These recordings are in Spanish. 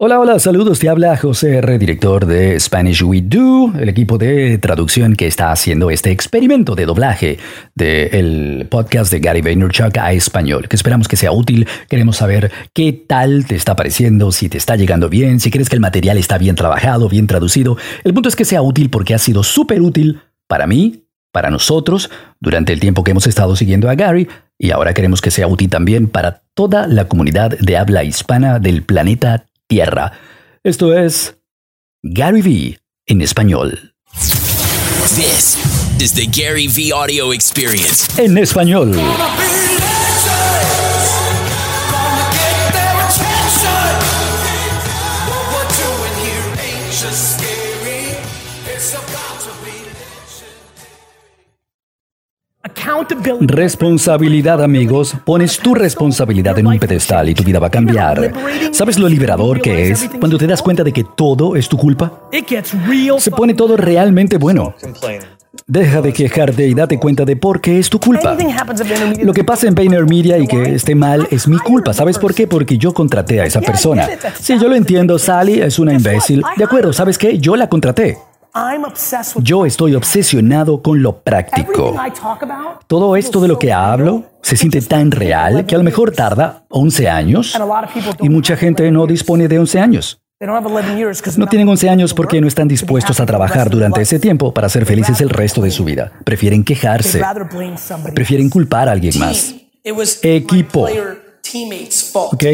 Hola, hola, saludos. Te habla José R., director de Spanish We Do, el equipo de traducción que está haciendo este experimento de doblaje del podcast de Gary Vaynerchuk a español, que esperamos que sea útil. Queremos saber qué tal te está pareciendo, si te está llegando bien, si crees que el material está bien trabajado, bien traducido. El punto es que sea útil porque ha sido súper útil para mí, para nosotros, durante el tiempo que hemos estado siguiendo a Gary, y ahora queremos que sea útil también para toda la comunidad de habla hispana del planeta tierra. Esto es Gary V en español. This is the Gary V audio experience. En español. Responsabilidad, amigos. Pones tu responsabilidad en un pedestal y tu vida va a cambiar. ¿Sabes lo liberador que es cuando te das cuenta de que todo es tu culpa? Se pone todo realmente bueno. Deja de quejarte y date cuenta de por qué es tu culpa. Lo que pasa en Vayner Media y que esté mal es mi culpa. ¿Sabes por qué? Porque yo contraté a esa persona. Sí, yo lo entiendo, Sally es una imbécil. De acuerdo, ¿sabes qué? Yo la contraté. Yo estoy obsesionado con lo práctico. Todo esto de lo que hablo se siente tan real que a lo mejor tarda 11 años y mucha gente no dispone de 11 años. No tienen 11 años porque no están dispuestos a trabajar durante ese tiempo para ser felices el resto de su vida. Prefieren quejarse. Prefieren culpar a alguien más. Equipo. ¿Ok?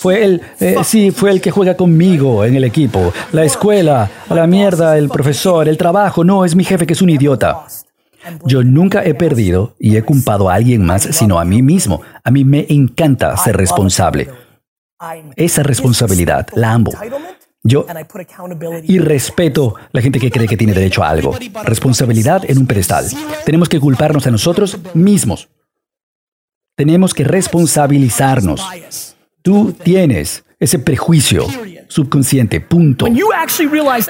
Fue el, eh, sí, fue el que juega conmigo en el equipo. La escuela, la mierda, el profesor, el trabajo. No, es mi jefe que es un idiota. Yo nunca he perdido y he culpado a alguien más, sino a mí mismo. A mí me encanta ser responsable. Esa responsabilidad la amo. Yo y respeto la gente que cree que tiene derecho a algo. Responsabilidad en un pedestal. Tenemos que culparnos a nosotros mismos. Tenemos que responsabilizarnos. Tú tienes ese prejuicio subconsciente, punto.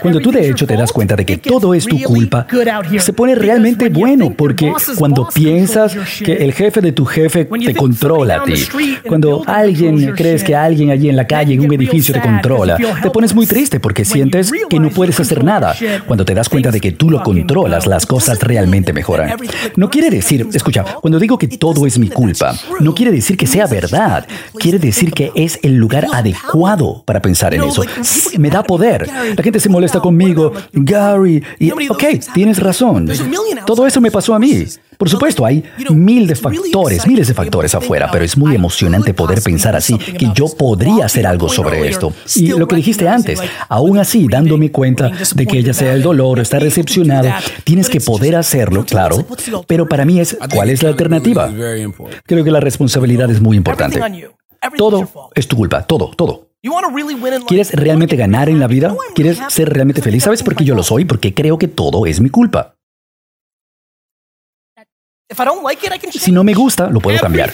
Cuando tú de hecho te das cuenta de que todo es tu culpa, se pone realmente bueno porque cuando piensas que el jefe de tu jefe te controla a ti, cuando alguien crees que alguien allí en la calle, en un edificio te controla, te pones muy triste porque sientes que no puedes hacer nada. Cuando te das cuenta de que tú lo controlas, las cosas realmente mejoran. No quiere decir, escucha, cuando digo que todo es mi culpa, no quiere decir que sea verdad, quiere decir que es el lugar adecuado para pensar en eso. Me da poder. La gente se molesta conmigo. Gary, y, ok, tienes razón. Todo eso me pasó a mí. Por supuesto, hay mil de factores, miles de factores afuera, pero es muy emocionante poder pensar así, que yo podría hacer algo sobre esto. Y lo que dijiste antes, aún así, dándome cuenta de que ella sea el dolor, está recepcionado, tienes que poder hacerlo, claro, pero para mí es, ¿cuál es la alternativa? Creo que la responsabilidad es muy importante. Todo es tu culpa, todo, todo. ¿Quieres realmente ganar en la vida? ¿Quieres ser realmente feliz? ¿Sabes por qué yo lo soy? Porque creo que todo es mi culpa. Si no me gusta, lo puedo cambiar.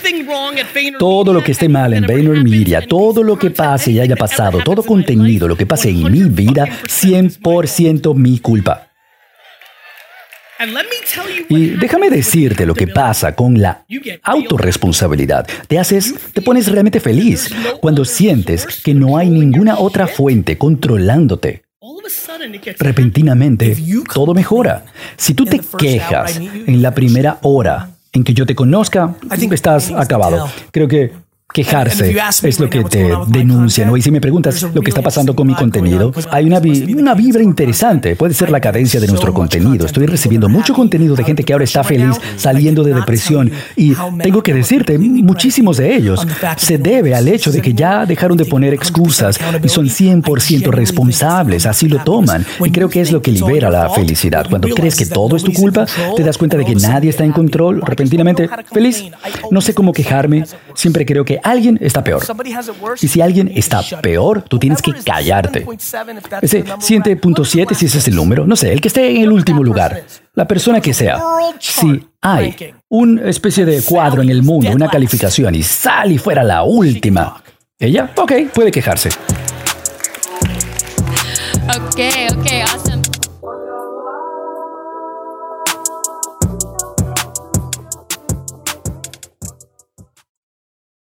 Todo lo que esté mal en VaynerMedia, todo lo que pase y haya pasado, todo contenido, lo que pase en mi vida, 100% mi culpa. Y déjame decirte lo que pasa con la autorresponsabilidad. Te haces, te pones realmente feliz cuando sientes que no hay ninguna otra fuente controlándote. Repentinamente, todo mejora. Si tú te quejas en la primera hora en que yo te conozca, estás acabado. Creo que quejarse es lo que te denuncia, ¿no? Y si me preguntas lo que está pasando con mi contenido, hay una, una vibra interesante. Puede ser la cadencia de nuestro contenido. Estoy recibiendo mucho contenido de gente que ahora está feliz saliendo de depresión. Y tengo que decirte, muchísimos de ellos se debe al hecho de que ya dejaron de poner excusas y son 100% responsables. Así lo toman. Y creo que es lo que libera la felicidad. Cuando crees que todo es tu culpa, te das cuenta de que nadie está en control. Repentinamente, feliz. No sé cómo quejarme. Siempre creo que alguien está peor. Y si alguien está peor, tú tienes que callarte. Ese 7.7, si ese es el número, no sé, el que esté en el último lugar, la persona que sea. Si hay una especie de cuadro en el mundo, una calificación, y Sally fuera la última, ella, ok, puede quejarse. Ok, ok,